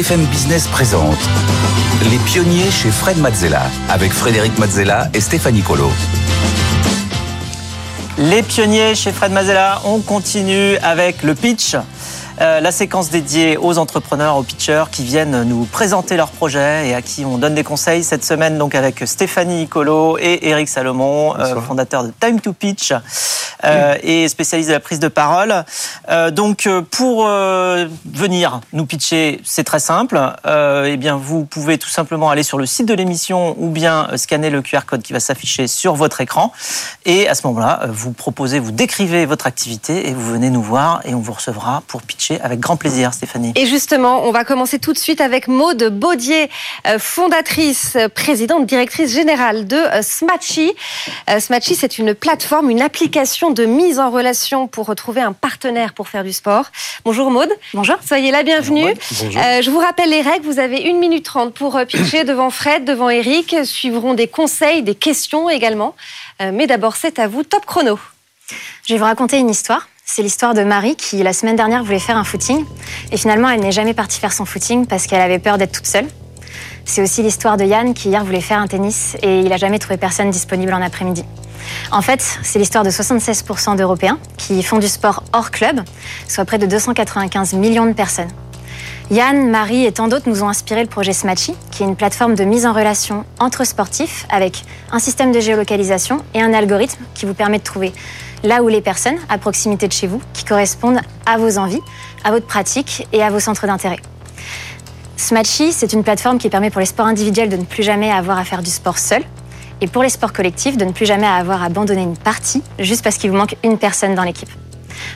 BFM Business présente Les pionniers chez Fred Mazzella avec Frédéric Mazzella et Stéphanie Colo. Les pionniers chez Fred Mazzella, on continue avec le pitch. Euh, la séquence dédiée aux entrepreneurs, aux pitchers qui viennent nous présenter leurs projets et à qui on donne des conseils cette semaine donc avec Stéphanie Nicolo et Eric Salomon, euh, fondateur de Time to Pitch euh, et spécialiste de la prise de parole. donc pour venir nous pitcher, c'est très simple. eh bien vous pouvez tout simplement aller sur le site de l'émission ou bien scanner le QR code qui va s'afficher sur votre écran et à ce moment-là vous proposez, vous décrivez votre activité et vous venez nous voir et on vous recevra pour pitcher avec grand plaisir, Stéphanie. Et justement, on va commencer tout de suite avec Maude Baudier, euh, fondatrice, euh, présidente, directrice générale de euh, Smatchy. Smatchy, c'est une plateforme, une application de mise en relation pour retrouver un partenaire pour faire du sport. Bonjour Maude. Bonjour. Soyez la bienvenue. Bonjour. je vous rappelle les règles. Vous avez une minute trente pour pitcher devant Fred, devant Eric. Suivront des conseils, des questions également. mais d'abord, c'est à vous. Top chrono. Je vais vous raconter une histoire. C'est l'histoire de Marie qui, la semaine dernière, voulait faire un footing. Et finalement, elle n'est jamais partie faire son footing parce qu'elle avait peur d'être toute seule. C'est aussi l'histoire de Yann qui, hier, voulait faire un tennis et il n'a jamais trouvé personne disponible en après-midi. En fait, c'est l'histoire de 76% d'Européens qui font du sport hors club, soit près de 295 millions de personnes. Yann, Marie et tant d'autres nous ont inspiré le projet Smatchy, qui est une plateforme de mise en relation entre sportifs avec un système de géolocalisation et un algorithme qui vous permet de trouver là où les personnes à proximité de chez vous qui correspondent à vos envies, à votre pratique et à vos centres d'intérêt. Smatchy, c'est une plateforme qui permet pour les sports individuels de ne plus jamais avoir à faire du sport seul et pour les sports collectifs de ne plus jamais avoir à abandonner une partie juste parce qu'il vous manque une personne dans l'équipe.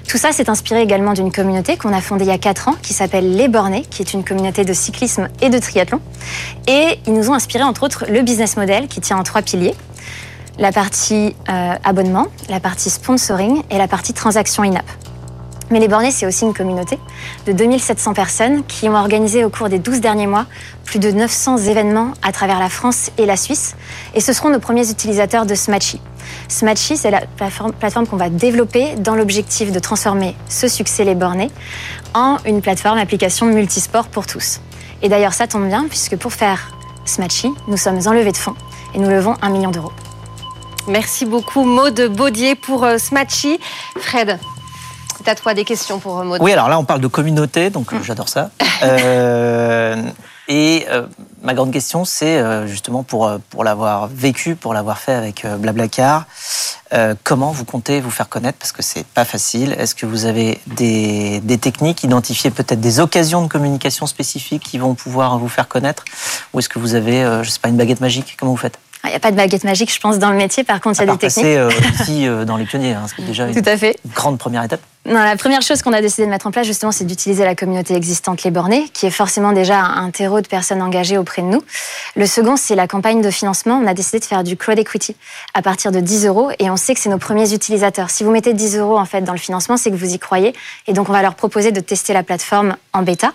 Tout ça s'est inspiré également d'une communauté qu'on a fondée il y a 4 ans qui s'appelle Les Bornés, qui est une communauté de cyclisme et de triathlon. Et ils nous ont inspiré entre autres le business model qui tient en trois piliers la partie euh, abonnement, la partie sponsoring et la partie transaction in-app. Mais les bornés, c'est aussi une communauté de 2700 personnes qui ont organisé au cours des 12 derniers mois plus de 900 événements à travers la France et la Suisse. Et ce seront nos premiers utilisateurs de Smatchy. Smatchy, c'est la plateforme qu'on va développer dans l'objectif de transformer ce succès les bornés en une plateforme application multisport pour tous. Et d'ailleurs, ça tombe bien puisque pour faire Smatchy, nous sommes enlevés de fonds et nous levons un million d'euros. Merci beaucoup Maude Baudier pour euh, Smatchy. Fred, c'est à toi des questions pour euh, Maude? Oui, alors là on parle de communauté, donc euh, mm. j'adore ça. et ma grande question, c'est justement pour, pour l'avoir vécu, pour l'avoir fait avec Blablacar, comment vous comptez vous faire connaître? Parce que c'est pas facile. Est-ce que vous avez des, des techniques, identifier peut-être des occasions de communication spécifiques qui vont pouvoir vous faire connaître? Ou est-ce que vous avez, je sais pas, une baguette magique? Comment vous faites? Il n'y a pas de baguette magique, je pense, dans le métier. Par contre, il y a des techniques. Euh, ici, euh, dans les pionniers, hein, c'est déjà Tout à fait. une grande première étape. Non, la première chose qu'on a décidé de mettre en place, justement, c'est d'utiliser la communauté existante Les Bornés, qui est forcément déjà un terreau de personnes engagées auprès de nous. Le second, c'est la campagne de financement. On a décidé de faire du crowd equity à partir de 10 euros et on sait que c'est nos premiers utilisateurs. Si vous mettez 10 euros, en fait, dans le financement, c'est que vous y croyez. Et donc, on va leur proposer de tester la plateforme en bêta.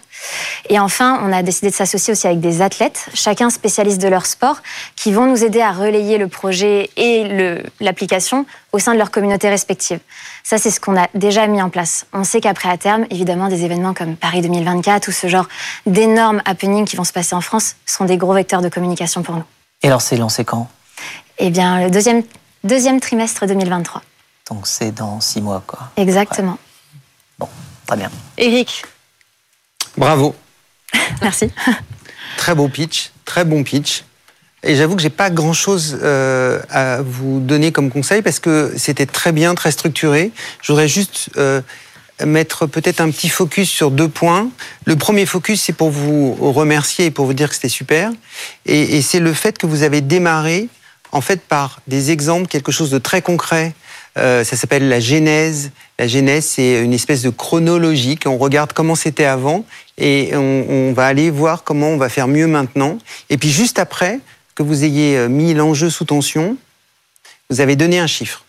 Et enfin, on a décidé de s'associer aussi avec des athlètes, chacun spécialiste de leur sport, qui vont nous aider à relayer le projet et l'application au sein de leur communauté respective. Ça, c'est ce qu'on a déjà mis en place. On sait qu'après, à terme, évidemment, des événements comme Paris 2024 ou ce genre d'énormes happenings qui vont se passer en France seront des gros vecteurs de communication pour nous. Et alors, c'est lancé quand? Eh bien, le deuxième, deuxième trimestre 2023. Donc, c'est dans six mois, quoi. Exactement. Bon, très bien. Eric Bravo. Merci. Très beau pitch, très bon pitch. Et j'avoue que j'ai pas grand chose euh, à vous donner comme conseil parce que c'était très bien, très structuré. Je voudrais juste euh, mettre peut-être un petit focus sur deux points. Le premier focus, c'est pour vous remercier et pour vous dire que c'était super. Et, et c'est le fait que vous avez démarré en fait par des exemples, quelque chose de très concret. Euh, ça s'appelle la genèse. La genèse, c'est une espèce de chronologie. On regarde comment c'était avant et on, on va aller voir comment on va faire mieux maintenant. Et puis juste après, que vous ayez euh, mis l'enjeu sous tension, vous avez donné un chiffre.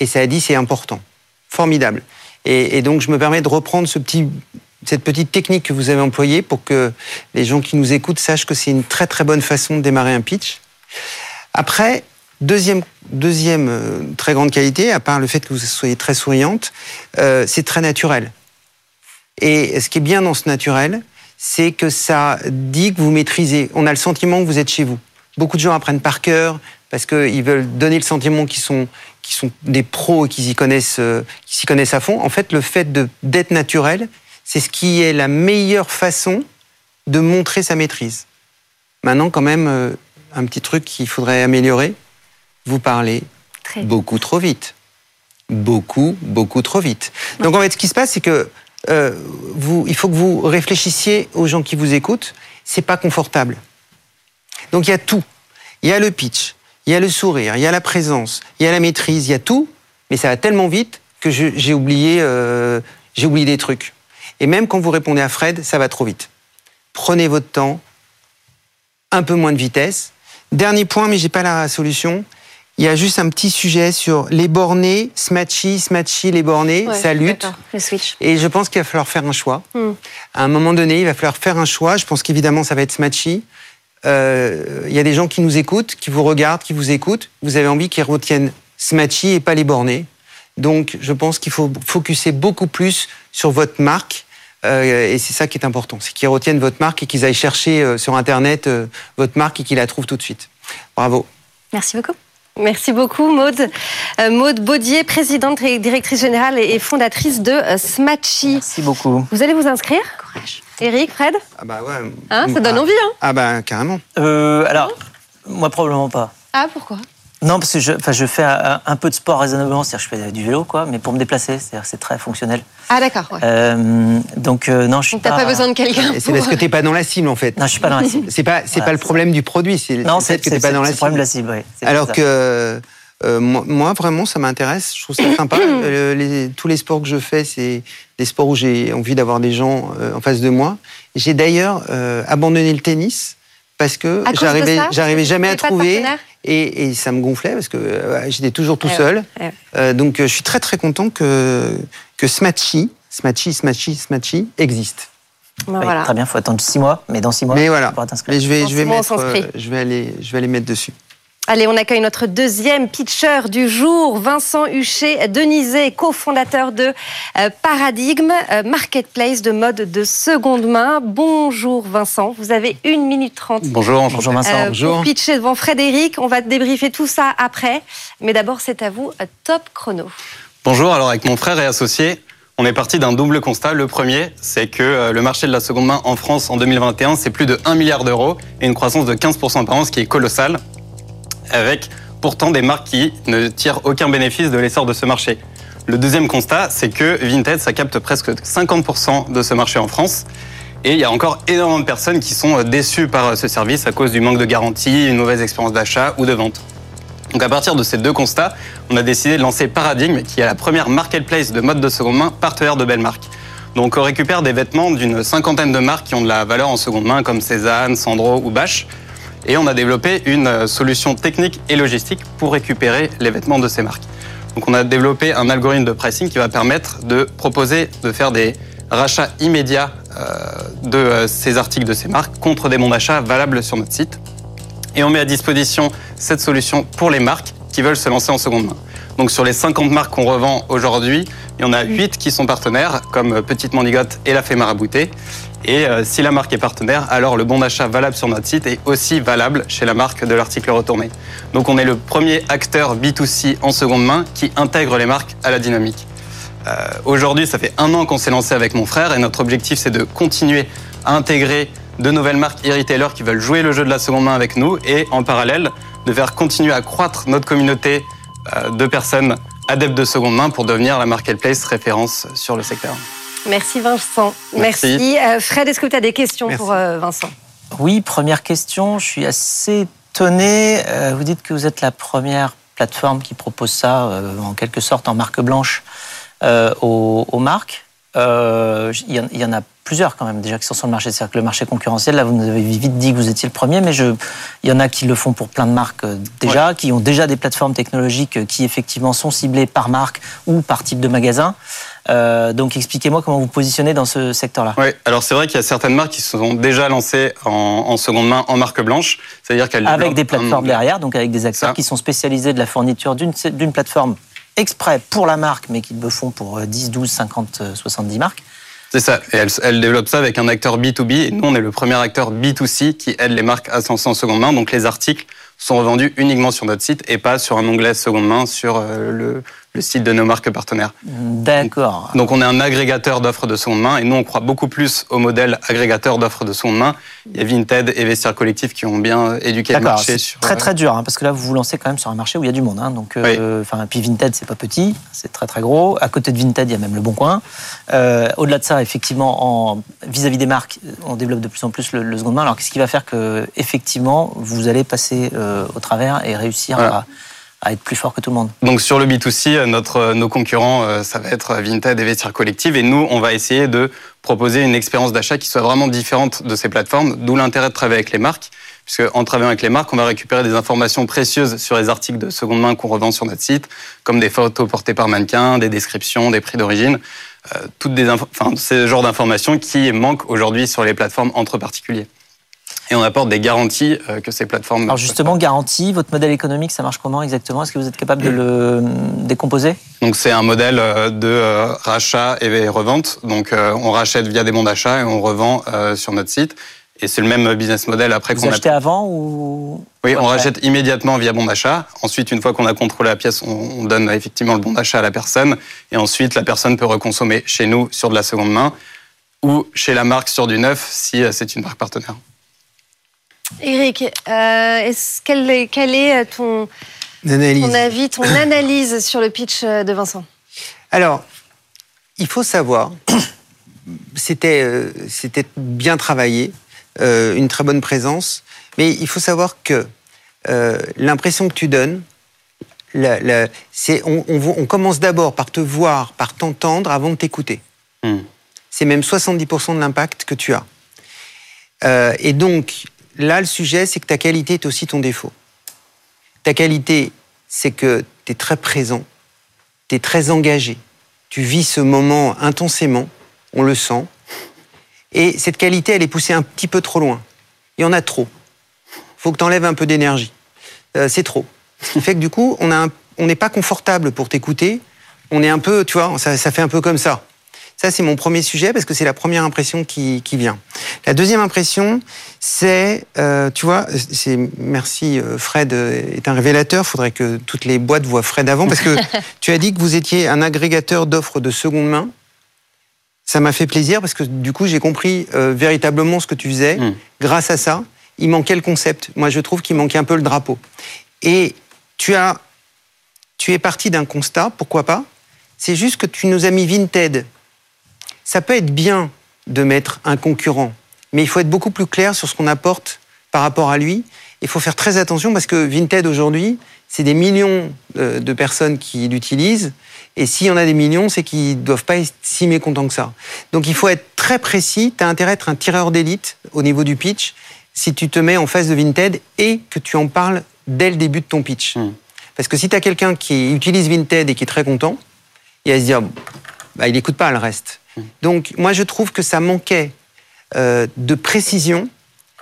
Et ça a dit c'est important. Formidable. Et, donc je me permets de reprendre cette petite technique que vous avez employée pour que les gens qui nous écoutent sachent que c'est une très très bonne façon de démarrer un pitch. Après, deuxième, deuxième euh, très grande qualité, à part le fait que vous soyez très souriante, euh, c'est très naturel. Et ce qui est bien dans ce naturel, c'est que ça dit que vous maîtrisez. On a le sentiment que vous êtes chez vous. Beaucoup de gens apprennent par cœur parce qu'ils veulent donner le sentiment qu'ils sont, sont des pros et qu'ils y connaissent, euh, s'y connaissent à fond. En fait, le fait d'être naturel, c'est ce qui est la meilleure façon de montrer sa maîtrise. Maintenant, quand même, euh, un petit truc qu'il faudrait améliorer. Vous parlez Très beaucoup trop vite. Beaucoup, beaucoup trop vite. Donc en fait, ce qui se passe, c'est que euh, vous, il faut que vous réfléchissiez aux gens qui vous écoutent. C'est pas confortable. Donc il y a tout. Il y a le pitch, il y a le sourire, il y a la présence, il y a la maîtrise, il y a tout. Mais ça va tellement vite que j'ai oublié, euh, j'ai oublié des trucs. Et même quand vous répondez à Fred, ça va trop vite. Prenez votre temps, un peu moins de vitesse. Dernier point, mais j'ai pas la solution. Il y a juste un petit sujet sur les bornés, Smatchy, Smatchy, les bornés, Ouais, ça lutte. Le switch. Et je pense qu'il va falloir faire un choix. Hmm. À un moment donné, il va falloir faire un choix. Je pense qu'évidemment, ça va être Smatchy. Euh, Il y a des gens qui nous écoutent, qui vous regardent, qui vous écoutent. Vous avez envie qu'ils retiennent Smatchy et pas les bornés. Donc, je pense qu'il faut focuser beaucoup plus sur votre marque. Euh, et c'est ça qui est important, c'est qu'ils retiennent votre marque et qu'ils aillent chercher euh, sur Internet euh, votre marque et qu'ils la trouvent tout de suite. Bravo. Merci beaucoup. Merci beaucoup, Maude. Euh, Maude Baudier, présidente et directrice générale et et fondatrice de euh, Smatchy. Merci beaucoup. Vous allez vous inscrire? Courage. Eric, Fred Ah bah ouais. Hein, ça donne Ah. envie, hein Ah bah carrément. Euh, alors, moi probablement pas. Ah, pourquoi? Non, parce que je, enfin, je fais un, un peu de sport raisonnablement, c'est-à-dire que je fais du vélo, quoi, mais pour me déplacer, c'est-à-dire que c'est très fonctionnel. Ah, d'accord. Ouais. Euh, donc euh, non, je suis Donc, t'as pas. pas besoin de quelqu'un. C'est pour- parce que t'es pas dans la cible en fait. Non, je suis pas dans la cible. C'est pas c'est Voilà, pas le problème du produit, c'est Non, le c'est fait que t'es pas c'est- dans la c'est le problème de cible. la cible, oui. Alors que euh, moi, moi, vraiment ça m'intéresse, je trouve ça sympa. Euh, les- tous les sports que je fais, c'est des sports où j'ai envie d'avoir des gens euh, en face de moi. J'ai d'ailleurs euh, abandonné le tennis parce que j'arrivais ça j'arrivais Vous jamais à trouver et, et ça me gonflait parce que euh, j'étais toujours tout Eh ouais, seul. eh ouais. Euh, donc euh, je suis très très content que que Smatchy, Smatchy, Smatchy, Smatchy existe. Ben, Oui, voilà. Très bien, faut attendre six mois, mais dans six mois, Mais tu voilà. pourras t'inscrire. Mais je vais, Dans je vais mettre, euh, je vais aller, je vais aller mettre dessus. Allez, on accueille notre deuxième pitcher du jour, Vincent Huchet Denizé, cofondateur de euh, Paradigme, euh, marketplace de mode de seconde main. Bonjour Vincent, vous avez une minute trente. Bonjour, enchanté. Bonjour Vincent. euh, bonjour. pour pitcher devant Frédéric. On va débriefer tout ça après. Mais d'abord, c'est à vous, top chrono. Bonjour, alors avec mon frère et associé, on est parti d'un double constat. Le premier, c'est que le marché de la seconde main en France en 2021, c'est plus de 1 milliard d'euros et une croissance de 15% par an, ce qui est colossal, avec pourtant des marques qui ne tirent aucun bénéfice de l'essor de ce marché. Le deuxième constat, c'est que Vinted, ça capte presque 50% de ce marché en France. Et il y a encore énormément de personnes qui sont déçues par ce service à cause du manque de garantie, une mauvaise expérience d'achat ou de vente. Donc à partir de ces deux constats, on a décidé de lancer Paradigme, qui est la première marketplace de mode de seconde main partenaire de belles marques. Donc on récupère des vêtements d'une cinquantaine de marques qui ont de la valeur en seconde main, comme Cézanne, Sandro ou Bache. Et on a développé une euh, solution technique et logistique pour récupérer les vêtements de ces marques. Donc on a développé un algorithme de pricing qui va permettre de proposer de faire des rachats immédiats euh, de euh, ces articles de ces marques contre des bons d'achat valables sur notre site. Et on met à disposition cette solution pour les marques qui veulent se lancer en seconde main. Donc sur les 50 marques qu'on revend aujourd'hui, il y en a 8 qui sont partenaires, comme euh, Petite Mandigote et La Fée Marabouté. Et euh, si la marque est partenaire, alors le bon d'achat valable sur notre site est aussi valable chez la marque de l'article retourné. Donc on est le premier acteur B2C en seconde main qui intègre les marques à la dynamique. Euh, Aujourd'hui, ça fait un an qu'on s'est lancé avec mon frère et notre objectif, c'est de continuer à intégrer de nouvelles marques e-retailers qui veulent jouer le jeu de la seconde main avec nous et en parallèle de faire continuer à croître notre communauté de personnes adeptes de seconde main pour devenir la marketplace référence sur le secteur. Merci Vincent. Merci. Merci. Euh, Fred, est-ce que tu as des questions Merci. pour euh, Vincent? Oui, première question. Je suis assez étonné. Euh, Vous dites que vous êtes la première plateforme qui propose ça, en quelque sorte, en marque blanche aux, marques. Il y, en- il y en a plusieurs quand même déjà qui sont sur le marché. C'est-à-dire que le marché concurrentiel, là, vous nous avez vite dit que vous étiez le premier, mais je, il y en a qui le font pour plein de marques euh, déjà, qui ont déjà des plateformes technologiques euh, qui effectivement sont ciblées par marque ou par type de magasin. Euh, donc expliquez-moi comment vous positionnez dans ce secteur-là. Oui, alors c'est vrai qu'il y a certaines marques qui se sont déjà lancées en, en seconde main en marque blanche, c'est-à-dire qu'elles Avec des plateformes derrière, donc avec des acteurs Ça. qui sont spécialisés de la fourniture d'une plateforme exprès pour la marque, mais qui le font pour euh, 10, 12, 50, euh, 70 marques. C'est ça. Et elle, elle, développe ça avec un acteur B2B. Et nous, on est le premier acteur B2C qui aide les marques à se lancer en seconde main. Donc, les articles sont revendus uniquement sur notre site et pas sur un onglet seconde main sur euh, le, le site de nos marques partenaires. D'accord. Donc on est un agrégateur d'offres de seconde main et nous on croit beaucoup plus au modèle agrégateur d'offres de seconde main. Il y a Vinted et Vestiaire Collectif qui ont bien éduqué le marché sur très euh, très dur hein, parce que là vous vous lancez quand même sur un marché où il y a du monde. Hein, donc, euh, enfin, puis Vinted c'est pas petit, c'est très très gros. À côté de Vinted il y a même le Bon Coin. Euh, Au-delà de ça, effectivement, en vis-à-vis des marques, on développe de plus en plus le, le seconde main. Alors qu'est-ce qui va faire que effectivement vous allez passer euh, au travers et réussir Voilà. à, à être plus fort que tout le monde Donc sur le B2C, euh, notre, euh, nos concurrents, euh, ça va être Vinted et Vestiaire Collective. Et nous, on va essayer de proposer une expérience d'achat qui soit vraiment différente de ces plateformes, d'où l'intérêt de travailler avec les marques. Puisque en travaillant avec les marques, on va récupérer des informations précieuses sur les articles de seconde main qu'on revend sur notre site, comme des photos portées par mannequin, des descriptions, des prix d'origine, toutes des enfin, ce genre d'informations qui manquent aujourd'hui sur les plateformes entre particuliers. Et on apporte des garanties euh, que ces plateformes. Alors justement, garantie, votre modèle économique, ça marche comment exactement? Est-ce que vous êtes capable de le décomposer? Donc c'est un modèle euh, de euh, rachat et revente. Donc euh, on rachète via des bons d'achat et on revend euh, sur notre site. Et c'est le même business model après qu'on a. achetez avant ou Oui, on rachète immédiatement via bon d'achat. Ensuite, une fois qu'on a contrôlé la pièce, on, on donne effectivement le bon d'achat à la personne. Et ensuite, la personne peut reconsommer chez nous sur de la seconde main ou chez la marque sur du neuf si euh, c'est une marque partenaire. Eric, euh, est-ce- quel, est, quel est ton, L'analyse. ton avis, ton analyse sur le pitch de Vincent? Alors, il faut savoir, c'était euh, c'était bien travaillé, euh, une très bonne présence, mais il faut savoir que euh, l'impression que tu donnes, la- la- c'est on, on on commence d'abord par te voir, par t'entendre avant de t'écouter. Hmm. C'est même 70% de l'impact que tu as. Euh, et donc, là, le sujet, c'est que ta qualité est aussi ton défaut. Ta qualité, c'est que tu es très présent, tu es très engagé, tu vis ce moment intensément, on le sent. Et cette qualité, elle est poussée un petit peu trop loin. Il y en a trop. faut que tu enlèves un peu d'énergie. Euh, c'est trop. Ce qui fait que du coup, on n'est pas confortable pour t'écouter. On est un peu, tu vois, ça, ça fait un peu comme ça. Ça, c'est mon premier sujet parce que c'est la première impression qui, qui vient. La deuxième impression, c'est, euh, tu vois, c'est merci euh, Fred euh, est un révélateur. Faudrait que toutes les boîtes voient Fred avant parce que tu as dit que vous étiez un agrégateur d'offres de seconde main. Ça m'a fait plaisir parce que du coup, j'ai compris euh, véritablement ce que tu faisais. Mm. Grâce à ça, il manquait le concept. Moi, je trouve qu'il manquait un peu le drapeau. Et tu as, tu es parti d'un constat, pourquoi pas? C'est juste que tu nous as mis Vinted. Ça peut être bien de mettre un concurrent, mais il faut être beaucoup plus clair sur ce qu'on apporte par rapport à lui. Il faut faire très attention parce que Vinted aujourd'hui, c'est des millions euh, de personnes qui l'utilisent. Et s'il y en a des millions, c'est qu'ils ne doivent pas être si mécontents que ça. Donc il faut être très précis. Tu as intérêt à être un tireur d'élite au niveau du pitch si tu te mets en face de Vinted et que tu en parles dès le début de ton pitch. Mm. Parce que si tu as quelqu'un qui utilise Vinted et qui est très content, il va se dire, bah, il n'écoute pas le reste. Donc moi je trouve que ça manquait euh, de précision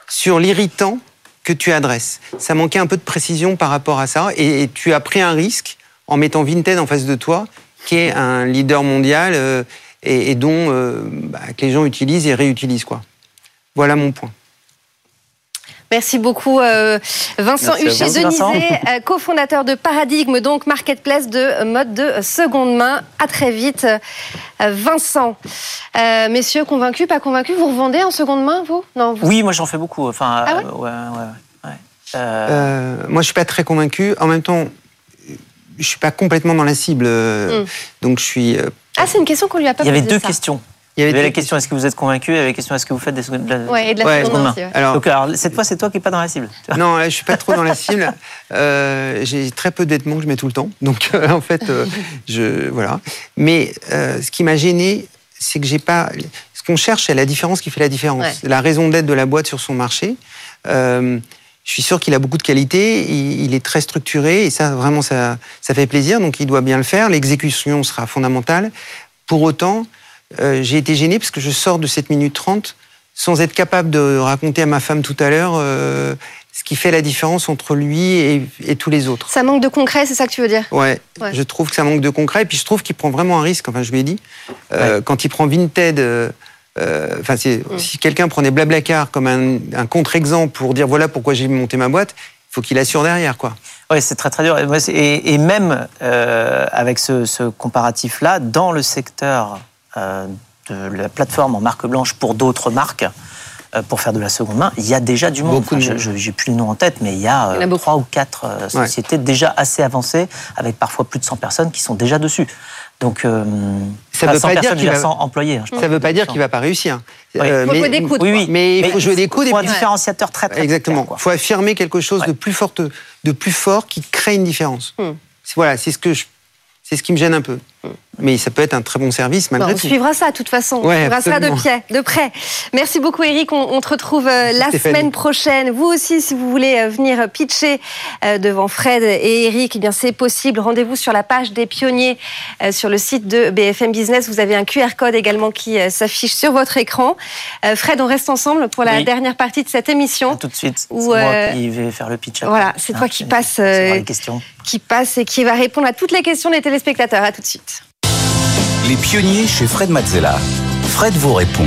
sur l'irritant que tu adresses. Ça manquait un peu de précision par rapport à ça et, tu as pris un risque en mettant Vinted en face de toi, qui est un leader mondial euh, et, et dont euh, bah, que les gens utilisent et réutilisent quoi. Voilà mon point. Merci beaucoup euh, Vincent Merci à vous. Huchet Merci, Vincent. Denizet, euh, cofondateur de Paradigme, donc marketplace de mode de seconde main. À très vite, euh, Vincent. Euh, messieurs, convaincus, pas convaincus Vous revendez en seconde main, vous? Non. vous- Oui, moi j'en fais beaucoup. Enfin, Ah ouais? euh, ouais, ouais, ouais. Euh, Euh, moi je suis pas très convaincu. En même temps, je suis pas complètement dans la cible, euh, Mm. donc je suis. Ah, c'est une question qu'on lui a pas il y avait posée, deux ça. questions. Il y Il y avait la question est-ce que vous êtes convaincu et il y avait la question est-ce que vous faites des secondes. de la- Ouais, et de la Ouais, seconde main main. aussi. ouais. Alors, Donc alors, cette fois c'est toi qui n'es pas dans la cible. Non, je suis pas trop dans la cible. Euh, j'ai très peu de vêtements que je mets tout le temps. Donc, euh, en fait, euh, je, voilà. Mais euh, ce qui m'a gêné, c'est que j'ai pas. Ce qu'on cherche, c'est la différence qui fait la différence. Ouais. La raison d'être de la boîte sur son marché. Euh, je suis sûr qu'il a beaucoup de qualité, il, il est très structuré et ça, vraiment, ça, ça fait plaisir. Donc, il doit bien le faire. L'exécution sera fondamentale. Pour autant, euh, j'ai été gêné parce que je sors de 7 minutes 30 sans être capable de raconter à ma femme tout à l'heure euh, ce qui fait la différence entre lui et, et tous les autres. Ça manque de concret, c'est ça que tu veux dire? Ouais, Ouais. je trouve que ça manque de concret. Et puis je trouve qu'il prend vraiment un risque. Enfin, je lui ai dit, euh, quand il prend Vinted, euh, euh, enfin, Mm. si quelqu'un prenait Blablacar comme un, un contre-exemple pour dire voilà pourquoi j'ai monté ma boîte, il faut qu'il assure derrière, quoi. Oui, c'est très très dur. Et, même euh, avec ce, ce comparatif-là, dans le secteur euh, de la plateforme en marque blanche pour d'autres marques, euh, pour faire de la seconde main, il y a déjà du monde. Beaucoup de je- monde. je- J'ai plus les noms en tête, mais il y a, euh, Il y a trois ou quatre euh, sociétés déjà assez avancées, avec parfois plus de 100 personnes qui sont déjà dessus. Donc, euh, Ça enfin, veut 100 pas dire qu'il va- 100 employés. hein, Ça ne veut pas dire qu'il va pas réussir. Oui. Euh, Faut mais- jouer des coudes. Oui, oui. Mais il faut jouer des coudes et faut un différenciateur très, très Exactement. Il faut affirmer quelque chose de plus forte, de plus fort qui crée une différence. Hmm. Voilà, c'est ce que je, c'est ce qui me gêne un peu. Mais ça peut être un très bon service Bon, malgré on tout. suivra ça de toute façon. On suivra ça de, absolument. pied, de près. Merci beaucoup Eric. On, on te retrouve euh, la Stéphanie. semaine prochaine. Vous aussi, si vous voulez euh, venir pitcher euh, devant Fred et Eric, eh bien c'est possible. Rendez-vous sur la page des pionniers sur le site de BFM Business. Vous avez un QR code également qui s'affiche sur votre écran. Fred, on reste ensemble pour la Oui. dernière partie de cette émission À tout de suite. C'est moi euh, qui vais faire le pitch. après. voilà, c'est toi Hein, qui c'est- passes, c'est euh, les questions. Qui passe et qui va répondre à toutes les questions des téléspectateurs. À tout de suite. Les pionniers chez Fred Mazzella. Fred vous répond.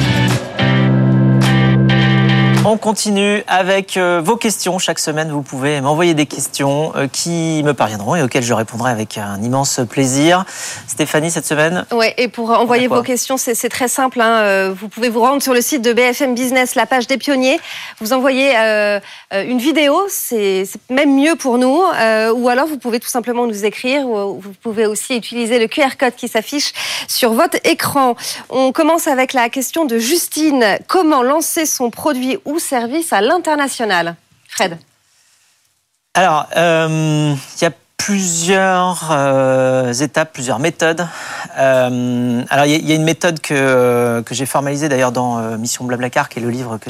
On continue avec euh, vos questions. Chaque semaine, vous pouvez m'envoyer des questions euh, qui me parviendront et auxquelles je répondrai avec un immense plaisir. Stéphanie, cette semaine, Ouais, et pour envoyer vos questions, c'est très simple. hein. Euh, Vous pouvez vous rendre sur le site de BFM Business, la page des pionniers. Vous envoyez euh, une vidéo, c'est c'est même mieux pour nous. Euh, ou alors, vous pouvez tout simplement nous écrire. Ou vous pouvez aussi utiliser le QR code qui s'affiche sur votre écran. On commence avec la question de Justine. Comment lancer son produit ou service à l'international Fred Alors, euh, il y a plusieurs euh, étapes, plusieurs méthodes. Euh, alors, il y, a- il y a une méthode que, que j'ai formalisée d'ailleurs dans euh, Mission Blablacar, qui est le livre que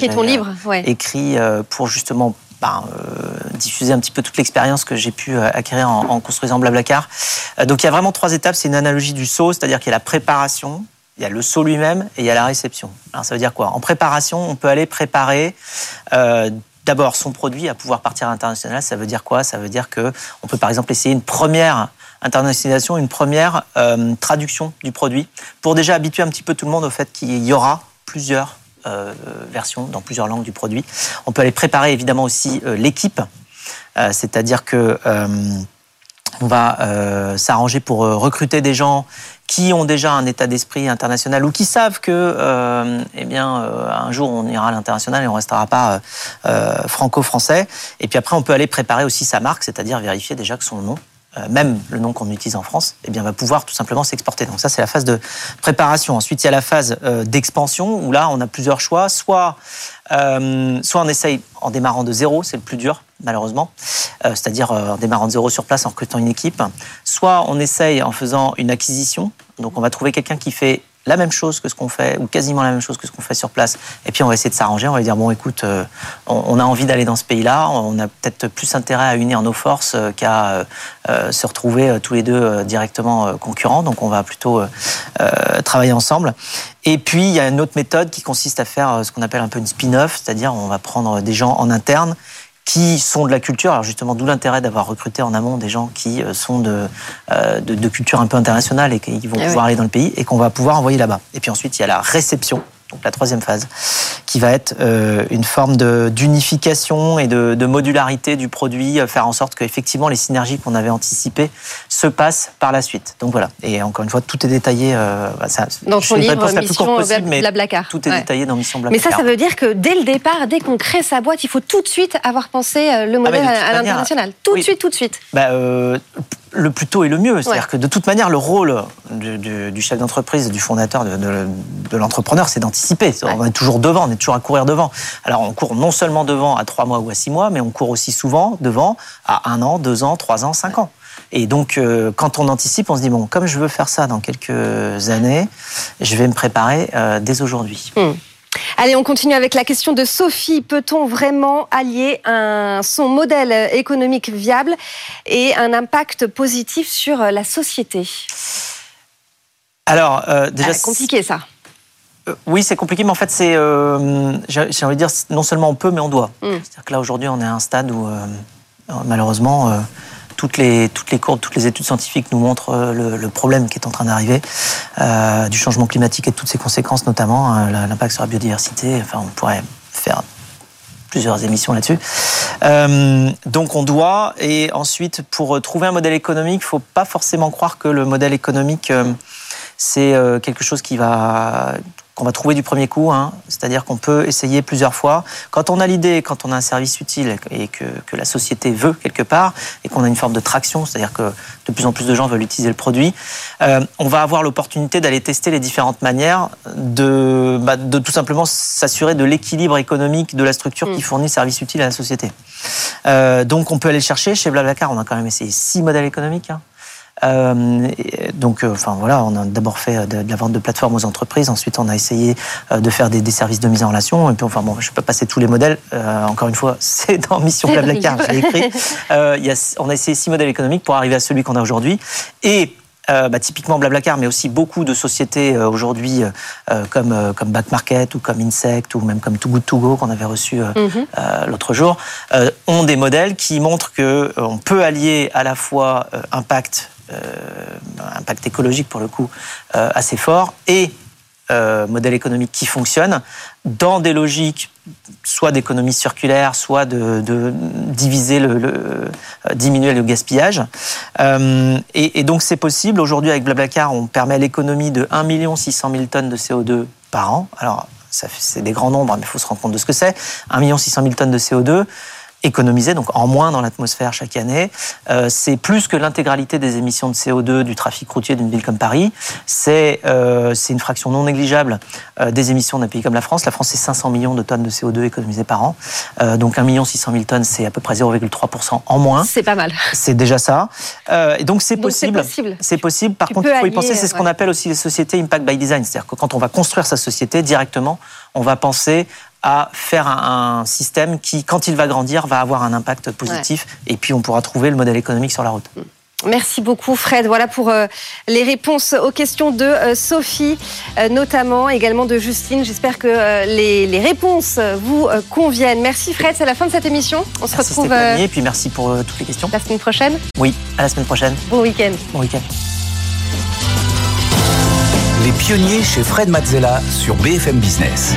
ouais. euh, écrit euh, pour justement ben, euh, diffuser un petit peu toute l'expérience que j'ai pu euh, acquérir en, en construisant Blablacar. Euh, donc, il y a vraiment trois étapes. C'est une analogie du saut, c'est-à-dire qu'il y a la préparation, il y a le saut lui-même et il y a la réception. Alors, ça veut dire quoi? En préparation, on peut aller préparer euh, d'abord son produit à pouvoir partir à l'international. Ça veut dire quoi? Ça veut dire que on peut par exemple essayer une première internationalisation, une première euh, traduction du produit pour déjà habituer un petit peu tout le monde au fait qu'il y aura plusieurs euh, versions dans plusieurs langues du produit. On peut aller préparer évidemment aussi l'équipe, c'est-à-dire que on va euh, s'arranger pour euh, recruter des gens qui ont déjà un état d'esprit international ou qui savent que, euh, eh bien, un jour on ira à l'international et on restera pas franco-français. Et puis après, on peut aller préparer aussi sa marque, c'est-à-dire vérifier déjà que son nom, même le nom qu'on utilise en France, eh bien, va pouvoir tout simplement s'exporter. Donc ça, c'est la phase de préparation. Ensuite, il y a la phase euh, d'expansion où là, on a plusieurs choix. Soit, euh, soit on essaye en démarrant de zéro, c'est le plus dur, malheureusement, euh, c'est-à-dire euh, en démarrant de zéro sur place en recrutant une équipe. Soit on essaye en faisant une acquisition. Donc on va trouver quelqu'un qui fait la même chose que ce qu'on fait, ou quasiment la même chose que ce qu'on fait sur place. Et puis on va essayer de s'arranger, on va dire, bon écoute, euh, on, a envie d'aller dans ce pays-là, on a peut-être plus intérêt à unir nos forces euh, qu'à euh, se retrouver tous les deux directement concurrents, donc on va plutôt travailler ensemble. Et puis il y a une autre méthode qui consiste à faire ce qu'on appelle un peu une spin-off, c'est-à-dire on va prendre des gens en interne qui sont de la culture. Alors justement, d'où l'intérêt d'avoir recruté en amont des gens qui euh, sont de, euh, de, de culture un peu internationale et qui vont Eh pouvoir aller dans le pays et qu'on va pouvoir envoyer là-bas. Et puis ensuite, il y a la réception, donc la troisième phase, qui va être euh, une forme d'unification et de, de modularité du produit, euh, faire en sorte qu'effectivement les synergies qu'on avait anticipées se passent par la suite. Donc voilà. Et encore une fois, tout est détaillé. euh, bah, ça, Dans une livre, la plus Mission courte possible, mais Blablacar. tout est Ouais. détaillé dans Mission Mais Blablacar. ça, ça veut dire que dès le départ, dès qu'on crée sa boîte, il faut tout de suite avoir pensé euh, le modèle Ah, de toute à, l'international. Tout oui. de suite, tout de suite. bah, euh, le plus tôt est le mieux. C'est-à-dire Ouais. que de toute manière, le rôle du, du- du chef d'entreprise, du fondateur, de, de- de l'entrepreneur, c'est d'anticiper. On est toujours devant, on est toujours à courir devant. Alors on court non seulement devant à trois mois ou à six mois, mais on court aussi souvent devant à un an, deux ans, trois ans, cinq ans. Et donc, euh, quand on anticipe, on se dit, bon, comme je veux faire ça dans quelques années, je vais me préparer euh, dès aujourd'hui. Allez, on continue avec la question de Sophie. Peut-on vraiment allier un, son modèle économique viable et un impact positif sur la société? Alors, euh, déjà, Ah, Compliqué ça. Euh, oui, c'est compliqué, mais en fait, c'est, euh, j'ai envie de dire, non seulement on peut, mais on doit. Mm. C'est-à-dire que là, aujourd'hui, on est à un stade où, euh, malheureusement, euh, toutes les, toutes les courbes, toutes les études scientifiques nous montrent euh, le, problème qui est en train d'arriver, euh, du changement climatique et de toutes ses conséquences, notamment la- l'impact sur la biodiversité. Enfin, on pourrait faire plusieurs émissions là-dessus. Euh, donc on doit, et ensuite pour trouver un modèle économique, il faut pas forcément croire que le modèle économique c'est quelque chose qui va qu'on va trouver du premier coup, hein. c'est-à-dire qu'on peut essayer plusieurs fois. Quand on a l'idée, quand on a un service utile et que, que la société veut quelque part, et qu'on a une forme de traction, c'est-à-dire que de plus en plus de gens veulent utiliser le produit, euh, on va avoir l'opportunité d'aller tester les différentes manières de, bah, de tout simplement s'assurer de l'équilibre économique de la structure Mm. qui fournit le service utile à la société. Euh, donc on peut aller le chercher chez Blablacar. On a quand même essayé six modèles économiques. hein. Euh, donc, euh, enfin voilà, on a d'abord fait de, de la vente de plateformes aux entreprises. Ensuite, on a essayé euh, de faire des, des services de mise en relation. Et puis, enfin bon, je peux passer tous les modèles. Euh, encore une fois, c'est dans Mission Blablacar, j'ai écrit. Euh, il y a, on a essayé six modèles économiques pour arriver à celui qu'on a aujourd'hui. Et euh, bah, typiquement Blablacar, mais aussi beaucoup de sociétés euh, aujourd'hui euh, comme, euh, comme Back Market ou comme Insect ou même comme Too Good To Go qu'on avait reçu euh, Mhm. euh, l'autre jour, euh, ont des modèles qui montrent que euh, on peut allier à la fois euh, impact, euh, impact écologique pour le coup euh, assez fort et euh, modèle économique qui fonctionne dans des logiques soit d'économie circulaire, soit de, diviser le, euh, diminuer le gaspillage. Euh, et, et donc c'est possible. Aujourd'hui avec Blablacar, on permet l'économie de 1 600 000 tonnes de CO2 par an. Alors c'est des grands nombres, mais il faut se rendre compte de ce que c'est. 1 600 000 tonnes de CO2 économisées, donc en moins dans l'atmosphère chaque année. Euh, c'est plus que l'intégralité des émissions de CO2 du trafic routier d'une ville comme Paris. C'est euh, c'est une fraction non négligeable euh, des émissions d'un pays comme la France. La France, c'est 500 millions de tonnes de CO2 économisées par an. Euh, donc 1 600 000 tonnes, c'est à peu près 0,3% en moins. C'est pas mal. C'est déjà ça. Euh, et donc c'est possible. possible. C'est possible. Par Tu contre, il faut y penser. C'est ce qu'on appelle aussi les sociétés impact by design. C'est-à-dire que quand on va construire sa société directement, on va penser à faire un, un système qui, quand il va grandir, va avoir un impact positif. Et puis on pourra trouver le modèle économique sur la route. Merci beaucoup Fred. Voilà pour euh, les réponses aux questions de euh, Sophie, euh, notamment également de Justine. J'espère que euh, les, les réponses vous euh, conviennent. Merci Fred, c'est la fin de cette émission. On se Merci retrouve euh, Et puis merci pour euh, toutes les questions. la semaine prochaine. Oui, à la semaine prochaine. Bon week-end. Bon week-end. Les pionniers chez Fred Mazzella sur BFM Business.